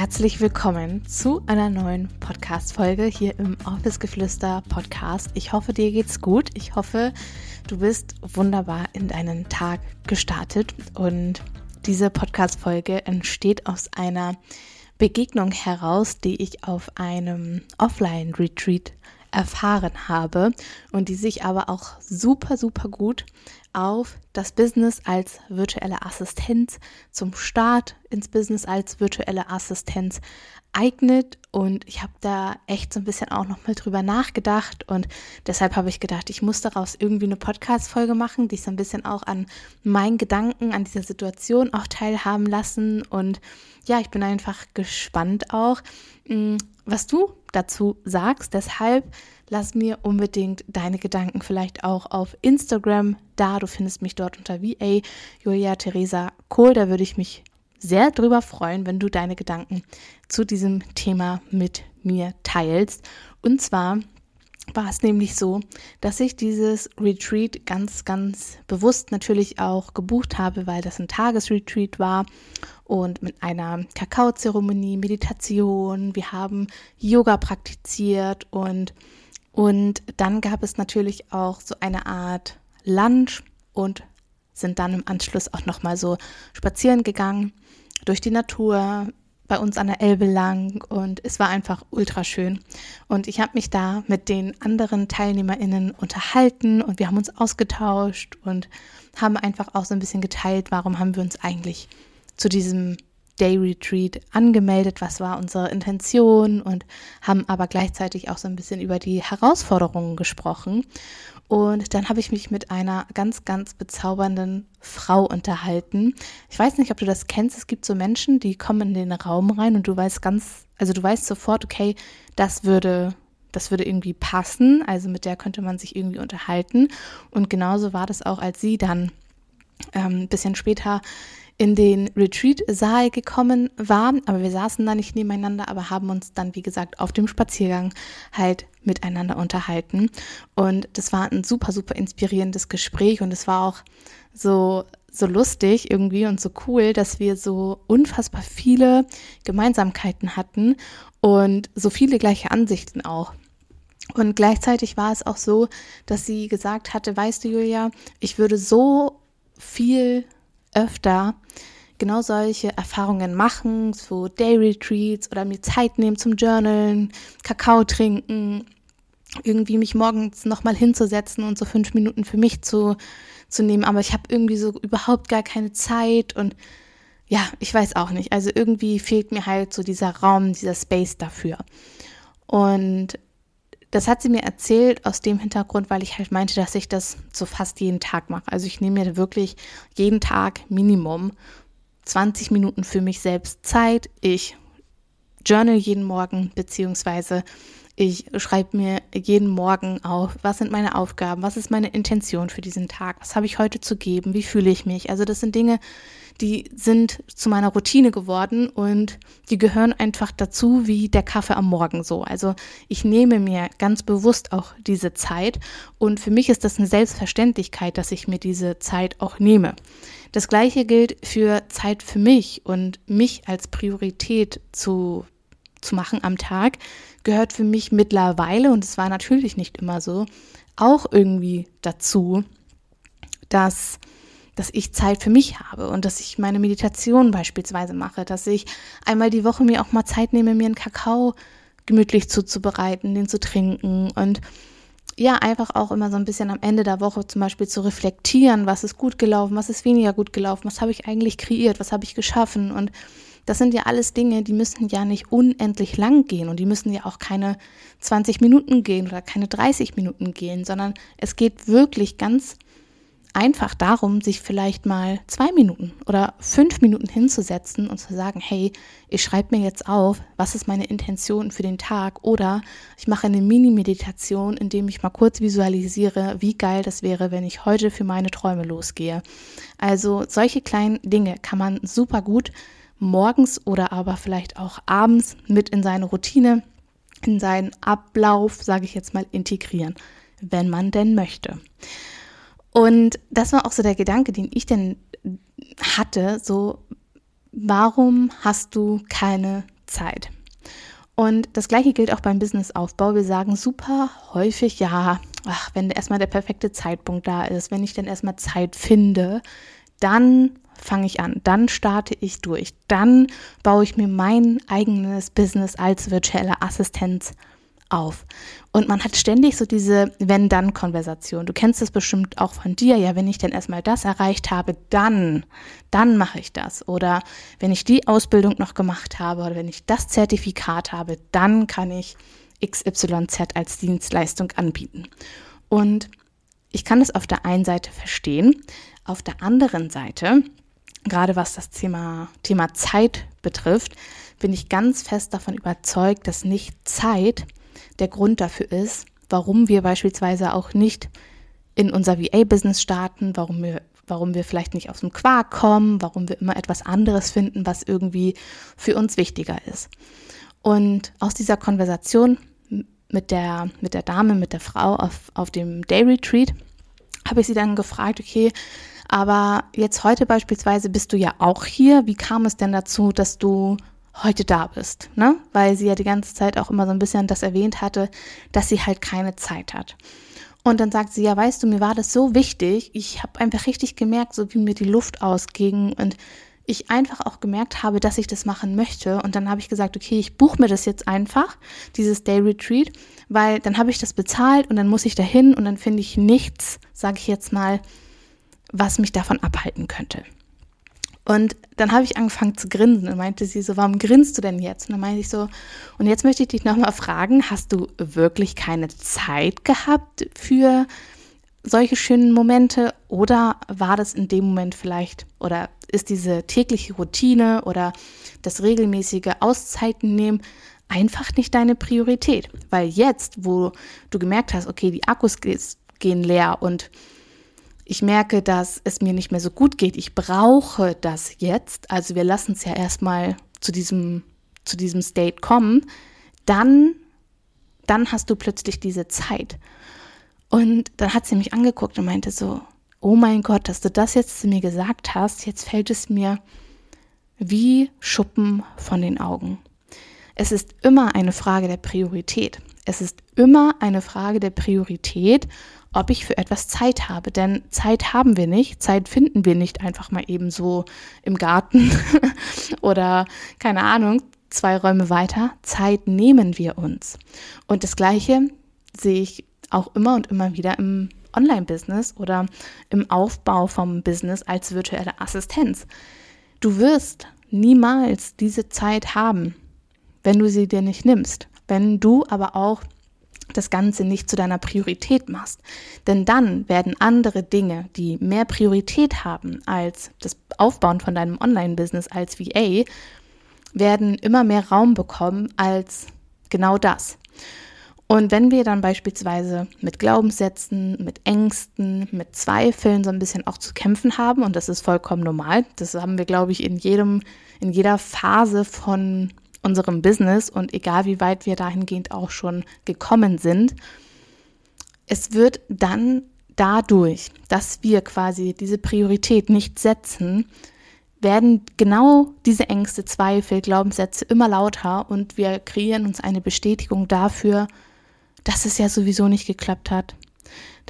Herzlich willkommen zu einer neuen Podcast-Folge hier im Office Geflüster Podcast. Ich hoffe, dir geht's gut. Ich hoffe, du bist wunderbar in deinen Tag gestartet und diese Podcast-Folge entsteht aus einer Begegnung heraus, die ich auf einem Offline-Retreat erfahren habe und die sich aber auch super, super gut auf das Business als virtuelle Assistenz zum Start ins Business als virtuelle Assistenz eignet. Und ich habe da echt so ein bisschen auch noch mal drüber nachgedacht. Und deshalb habe ich gedacht, ich muss daraus irgendwie eine Podcast Folge machen, die ich so ein bisschen auch an meinen Gedanken an dieser Situation auch teilhaben lassen. Und ja, ich bin einfach gespannt auch, mm, was du dazu sagst. Deshalb lass mir unbedingt deine Gedanken vielleicht auch auf Instagram da. Du findest mich dort unter VA Julia Theresa Kohl. Da würde ich mich sehr drüber freuen, wenn du deine Gedanken zu diesem Thema mit mir teilst. Und zwar war es nämlich so, dass ich dieses Retreat ganz, ganz bewusst natürlich auch gebucht habe, weil das ein Tagesretreat war und mit einer Kakaozeremonie, Meditation, wir haben Yoga praktiziert und und dann gab es natürlich auch so eine Art Lunch und sind dann im Anschluss auch noch mal so spazieren gegangen durch die Natur bei uns an der Elbe lang und es war einfach ultra schön. Und ich habe mich da mit den anderen TeilnehmerInnen unterhalten und wir haben uns ausgetauscht und haben einfach auch so ein bisschen geteilt, warum haben wir uns eigentlich zu diesem Day Retreat angemeldet, was war unsere Intention und haben aber gleichzeitig auch so ein bisschen über die Herausforderungen gesprochen. Und dann habe ich mich mit einer ganz, ganz bezaubernden Frau unterhalten. Ich weiß nicht, ob du das kennst. Es gibt so Menschen, die kommen in den Raum rein und du weißt ganz, also du weißt sofort, okay, das würde, das würde irgendwie passen. Also mit der könnte man sich irgendwie unterhalten. Und genauso war das auch, als sie dann ähm, ein bisschen später in den Retreat-Saal gekommen war, aber wir saßen da nicht nebeneinander, aber haben uns dann, wie gesagt, auf dem Spaziergang halt miteinander unterhalten. Und das war ein super, super inspirierendes Gespräch und es war auch so, so lustig irgendwie und so cool, dass wir so unfassbar viele Gemeinsamkeiten hatten und so viele gleiche Ansichten auch. Und gleichzeitig war es auch so, dass sie gesagt hatte, weißt du, Julia, ich würde so viel öfter genau solche Erfahrungen machen, so Day Retreats oder mir Zeit nehmen zum Journalen, Kakao trinken, irgendwie mich morgens nochmal hinzusetzen und so fünf Minuten für mich zu, zu nehmen. Aber ich habe irgendwie so überhaupt gar keine Zeit und ja, ich weiß auch nicht. Also irgendwie fehlt mir halt so dieser Raum, dieser Space dafür. Und das hat sie mir erzählt aus dem Hintergrund, weil ich halt meinte, dass ich das so fast jeden Tag mache. Also ich nehme mir wirklich jeden Tag Minimum 20 Minuten für mich selbst Zeit. Ich journal jeden Morgen, beziehungsweise ich schreibe mir jeden Morgen auf, was sind meine Aufgaben, was ist meine Intention für diesen Tag, was habe ich heute zu geben, wie fühle ich mich. Also das sind Dinge, die sind zu meiner Routine geworden und die gehören einfach dazu wie der Kaffee am Morgen so. Also ich nehme mir ganz bewusst auch diese Zeit und für mich ist das eine Selbstverständlichkeit, dass ich mir diese Zeit auch nehme. Das gleiche gilt für Zeit für mich und mich als Priorität zu, zu machen am Tag gehört für mich mittlerweile, und es war natürlich nicht immer so, auch irgendwie dazu, dass dass ich Zeit für mich habe und dass ich meine Meditation beispielsweise mache, dass ich einmal die Woche mir auch mal Zeit nehme, mir einen Kakao gemütlich zuzubereiten, den zu trinken und ja, einfach auch immer so ein bisschen am Ende der Woche zum Beispiel zu reflektieren, was ist gut gelaufen, was ist weniger gut gelaufen, was habe ich eigentlich kreiert, was habe ich geschaffen und das sind ja alles Dinge, die müssen ja nicht unendlich lang gehen und die müssen ja auch keine 20 Minuten gehen oder keine 30 Minuten gehen, sondern es geht wirklich ganz einfach darum, sich vielleicht mal zwei Minuten oder fünf Minuten hinzusetzen und zu sagen, hey, ich schreibe mir jetzt auf, was ist meine Intention für den Tag oder ich mache eine Mini-Meditation, indem ich mal kurz visualisiere, wie geil das wäre, wenn ich heute für meine Träume losgehe. Also solche kleinen Dinge kann man super gut morgens oder aber vielleicht auch abends mit in seine Routine, in seinen Ablauf, sage ich jetzt mal, integrieren, wenn man denn möchte. Und das war auch so der Gedanke, den ich denn hatte, so, warum hast du keine Zeit? Und das gleiche gilt auch beim Businessaufbau. Wir sagen super häufig, ja, ach, wenn erstmal der perfekte Zeitpunkt da ist, wenn ich dann erstmal Zeit finde, dann fange ich an, dann starte ich durch, dann baue ich mir mein eigenes Business als virtuelle Assistenz auf. Und man hat ständig so diese Wenn-Dann-Konversation. Du kennst das bestimmt auch von dir. Ja, wenn ich denn erstmal das erreicht habe, dann, dann mache ich das. Oder wenn ich die Ausbildung noch gemacht habe oder wenn ich das Zertifikat habe, dann kann ich XYZ als Dienstleistung anbieten. Und ich kann das auf der einen Seite verstehen. Auf der anderen Seite, gerade was das Thema, Thema Zeit betrifft, bin ich ganz fest davon überzeugt, dass nicht Zeit der Grund dafür ist, warum wir beispielsweise auch nicht in unser VA-Business starten, warum wir, warum wir vielleicht nicht aus dem Quark kommen, warum wir immer etwas anderes finden, was irgendwie für uns wichtiger ist. Und aus dieser Konversation mit der, mit der Dame, mit der Frau auf, auf dem Day Retreat, habe ich sie dann gefragt, okay, aber jetzt heute beispielsweise bist du ja auch hier. Wie kam es denn dazu, dass du heute da bist, ne? Weil sie ja die ganze Zeit auch immer so ein bisschen das erwähnt hatte, dass sie halt keine Zeit hat. Und dann sagt sie, ja, weißt du, mir war das so wichtig. Ich habe einfach richtig gemerkt, so wie mir die Luft ausging und ich einfach auch gemerkt habe, dass ich das machen möchte. Und dann habe ich gesagt, okay, ich buche mir das jetzt einfach, dieses Day Retreat, weil dann habe ich das bezahlt und dann muss ich dahin und dann finde ich nichts, sage ich jetzt mal, was mich davon abhalten könnte. Und dann habe ich angefangen zu grinsen und meinte sie so, warum grinst du denn jetzt? Und dann meinte ich so, und jetzt möchte ich dich nochmal fragen, hast du wirklich keine Zeit gehabt für solche schönen Momente oder war das in dem Moment vielleicht oder ist diese tägliche Routine oder das regelmäßige Auszeiten nehmen einfach nicht deine Priorität? Weil jetzt, wo du gemerkt hast, okay, die Akkus gehen leer und ich merke, dass es mir nicht mehr so gut geht, ich brauche das jetzt, also wir lassen es ja erstmal zu diesem, zu diesem State kommen, dann, dann hast du plötzlich diese Zeit. Und dann hat sie mich angeguckt und meinte so, oh mein Gott, dass du das jetzt zu mir gesagt hast, jetzt fällt es mir wie Schuppen von den Augen. Es ist immer eine Frage der Priorität. Es ist immer eine Frage der Priorität ob ich für etwas Zeit habe. Denn Zeit haben wir nicht. Zeit finden wir nicht einfach mal eben so im Garten oder keine Ahnung, zwei Räume weiter. Zeit nehmen wir uns. Und das Gleiche sehe ich auch immer und immer wieder im Online-Business oder im Aufbau vom Business als virtuelle Assistenz. Du wirst niemals diese Zeit haben, wenn du sie dir nicht nimmst. Wenn du aber auch das Ganze nicht zu deiner Priorität machst. Denn dann werden andere Dinge, die mehr Priorität haben als das Aufbauen von deinem Online-Business als VA, werden immer mehr Raum bekommen als genau das. Und wenn wir dann beispielsweise mit Glaubenssätzen, mit Ängsten, mit Zweifeln so ein bisschen auch zu kämpfen haben, und das ist vollkommen normal, das haben wir, glaube ich, in jedem, in jeder Phase von unserem Business und egal wie weit wir dahingehend auch schon gekommen sind, es wird dann dadurch, dass wir quasi diese Priorität nicht setzen, werden genau diese Ängste, Zweifel, Glaubenssätze immer lauter und wir kreieren uns eine Bestätigung dafür, dass es ja sowieso nicht geklappt hat,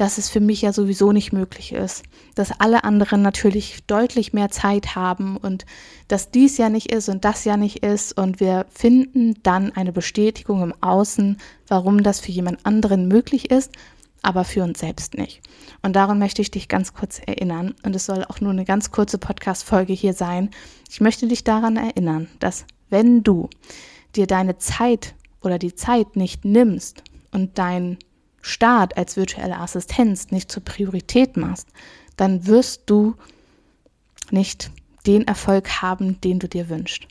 dass es für mich ja sowieso nicht möglich ist, dass alle anderen natürlich deutlich mehr Zeit haben und dass dies ja nicht ist und das ja nicht ist und wir finden dann eine Bestätigung im Außen, warum das für jemand anderen möglich ist, aber für uns selbst nicht. Und daran möchte ich dich ganz kurz erinnern und es soll auch nur eine ganz kurze Podcast-Folge hier sein. Ich möchte dich daran erinnern, dass wenn du dir deine Zeit oder die Zeit nicht nimmst und dein Start als virtuelle Assistenz nicht zur Priorität machst, dann wirst du nicht den Erfolg haben, den du dir wünschst.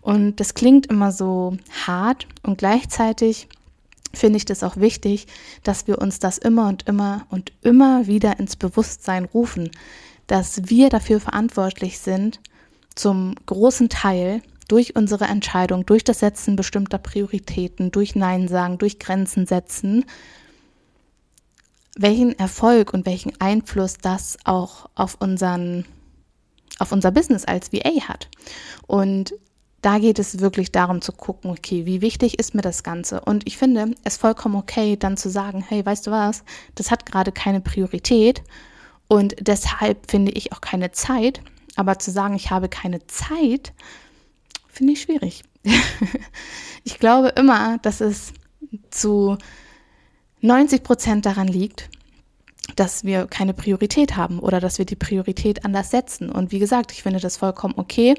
Und das klingt immer so hart und gleichzeitig finde ich das auch wichtig, dass wir uns das immer und immer und immer wieder ins Bewusstsein rufen, dass wir dafür verantwortlich sind, zum großen Teil durch unsere Entscheidung, durch das Setzen bestimmter Prioritäten, durch Nein sagen, durch Grenzen setzen, welchen Erfolg und welchen Einfluss das auch auf unseren auf unser Business als VA hat. Und da geht es wirklich darum zu gucken, okay, wie wichtig ist mir das Ganze? Und ich finde es vollkommen okay, dann zu sagen, hey, weißt du was, das hat gerade keine Priorität und deshalb finde ich auch keine Zeit. Aber zu sagen, ich habe keine Zeit, finde ich schwierig. ich glaube immer, dass es zu 90 Prozent daran liegt, dass wir keine Priorität haben oder dass wir die Priorität anders setzen. Und wie gesagt, ich finde das vollkommen okay,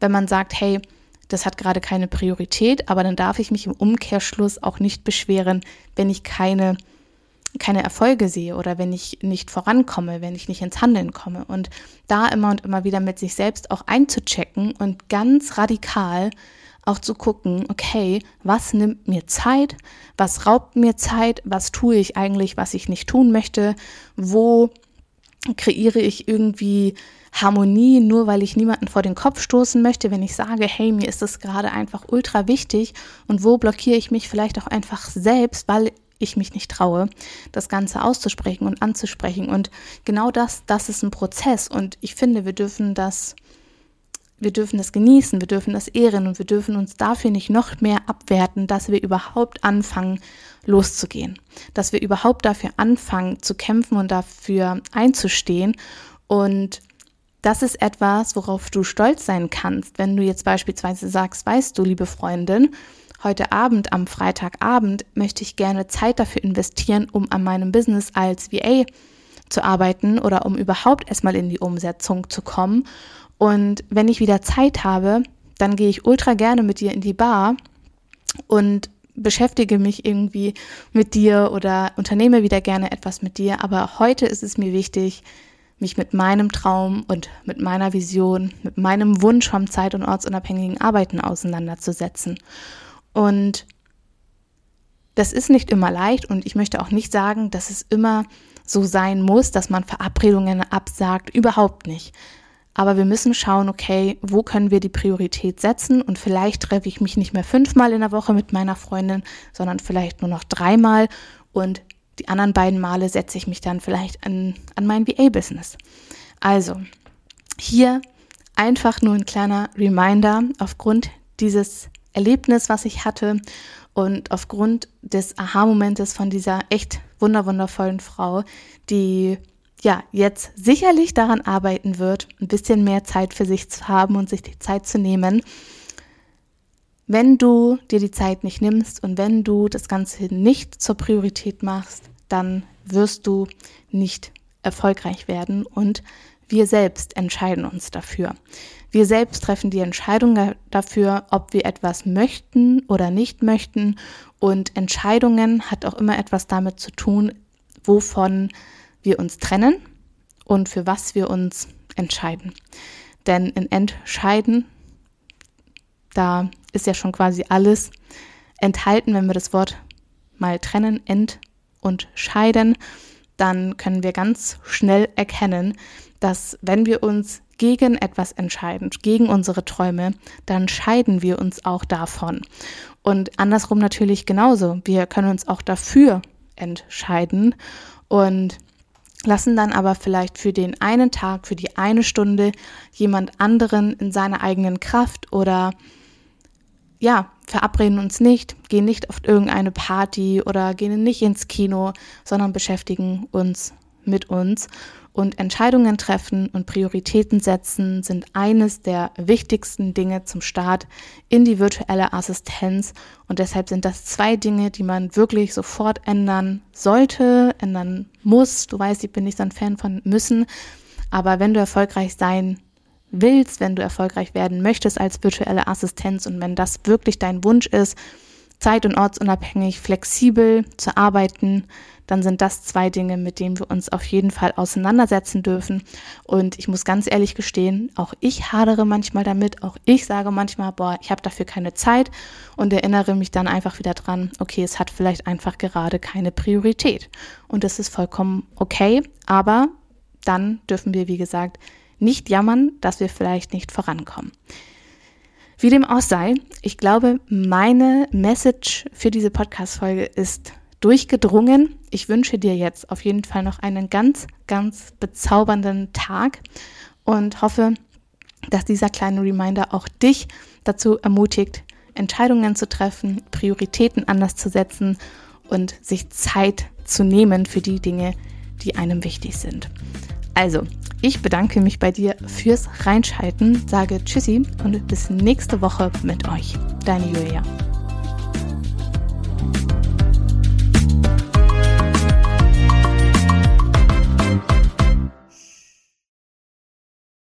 wenn man sagt, hey, das hat gerade keine Priorität, aber dann darf ich mich im Umkehrschluss auch nicht beschweren, wenn ich keine, keine Erfolge sehe oder wenn ich nicht vorankomme, wenn ich nicht ins Handeln komme. Und da immer und immer wieder mit sich selbst auch einzuchecken und ganz radikal auch zu gucken, okay, was nimmt mir Zeit, was raubt mir Zeit, was tue ich eigentlich, was ich nicht tun möchte, wo kreiere ich irgendwie Harmonie, nur weil ich niemanden vor den Kopf stoßen möchte, wenn ich sage, hey, mir ist das gerade einfach ultra wichtig und wo blockiere ich mich vielleicht auch einfach selbst, weil ich mich nicht traue, das Ganze auszusprechen und anzusprechen. Und genau das, das ist ein Prozess und ich finde, wir dürfen das wir dürfen das genießen, wir dürfen das ehren und wir dürfen uns dafür nicht noch mehr abwerten, dass wir überhaupt anfangen loszugehen, dass wir überhaupt dafür anfangen zu kämpfen und dafür einzustehen. Und das ist etwas, worauf du stolz sein kannst, wenn du jetzt beispielsweise sagst, weißt du, liebe Freundin, heute Abend, am Freitagabend, möchte ich gerne Zeit dafür investieren, um an meinem Business als VA zu arbeiten oder um überhaupt erstmal in die Umsetzung zu kommen. Und wenn ich wieder Zeit habe, dann gehe ich ultra gerne mit dir in die Bar und beschäftige mich irgendwie mit dir oder unternehme wieder gerne etwas mit dir. Aber heute ist es mir wichtig, mich mit meinem Traum und mit meiner Vision, mit meinem Wunsch vom zeit- und ortsunabhängigen Arbeiten auseinanderzusetzen. Und das ist nicht immer leicht und ich möchte auch nicht sagen, dass es immer so sein muss, dass man Verabredungen absagt. Überhaupt nicht. Aber wir müssen schauen, okay, wo können wir die Priorität setzen? Und vielleicht treffe ich mich nicht mehr fünfmal in der Woche mit meiner Freundin, sondern vielleicht nur noch dreimal. Und die anderen beiden Male setze ich mich dann vielleicht an, an mein VA-Business. Also, hier einfach nur ein kleiner Reminder aufgrund dieses Erlebnis, was ich hatte und aufgrund des Aha-Momentes von dieser echt wunderwundervollen Frau, die ja, jetzt sicherlich daran arbeiten wird, ein bisschen mehr Zeit für sich zu haben und sich die Zeit zu nehmen. Wenn du dir die Zeit nicht nimmst und wenn du das Ganze nicht zur Priorität machst, dann wirst du nicht erfolgreich werden und wir selbst entscheiden uns dafür. Wir selbst treffen die Entscheidung dafür, ob wir etwas möchten oder nicht möchten. Und Entscheidungen hat auch immer etwas damit zu tun, wovon wir uns trennen und für was wir uns entscheiden. Denn in Entscheiden, da ist ja schon quasi alles enthalten, wenn wir das Wort mal trennen, ent und scheiden, dann können wir ganz schnell erkennen, dass wenn wir uns gegen etwas entscheiden, gegen unsere Träume, dann scheiden wir uns auch davon. Und andersrum natürlich genauso. Wir können uns auch dafür entscheiden. Und lassen dann aber vielleicht für den einen Tag, für die eine Stunde jemand anderen in seiner eigenen Kraft oder ja, verabreden uns nicht, gehen nicht auf irgendeine Party oder gehen nicht ins Kino, sondern beschäftigen uns mit uns und Entscheidungen treffen und Prioritäten setzen sind eines der wichtigsten Dinge zum Start in die virtuelle Assistenz. Und deshalb sind das zwei Dinge, die man wirklich sofort ändern sollte, ändern muss. Du weißt, ich bin nicht so ein Fan von müssen. Aber wenn du erfolgreich sein willst, wenn du erfolgreich werden möchtest als virtuelle Assistenz und wenn das wirklich dein Wunsch ist, zeit- und ortsunabhängig, flexibel zu arbeiten, dann sind das zwei Dinge, mit denen wir uns auf jeden Fall auseinandersetzen dürfen. Und ich muss ganz ehrlich gestehen, auch ich hadere manchmal damit, auch ich sage manchmal, boah, ich habe dafür keine Zeit und erinnere mich dann einfach wieder dran, okay, es hat vielleicht einfach gerade keine Priorität. Und das ist vollkommen okay, aber dann dürfen wir, wie gesagt, nicht jammern, dass wir vielleicht nicht vorankommen. Wie dem auch sei, ich glaube, meine Message für diese Podcast-Folge ist durchgedrungen. Ich wünsche dir jetzt auf jeden Fall noch einen ganz, ganz bezaubernden Tag und hoffe, dass dieser kleine Reminder auch dich dazu ermutigt, Entscheidungen zu treffen, Prioritäten anders zu setzen und sich Zeit zu nehmen für die Dinge, die einem wichtig sind. Also, ich bedanke mich bei dir fürs Reinschalten, sage Tschüssi und bis nächste Woche mit euch. Deine Julia.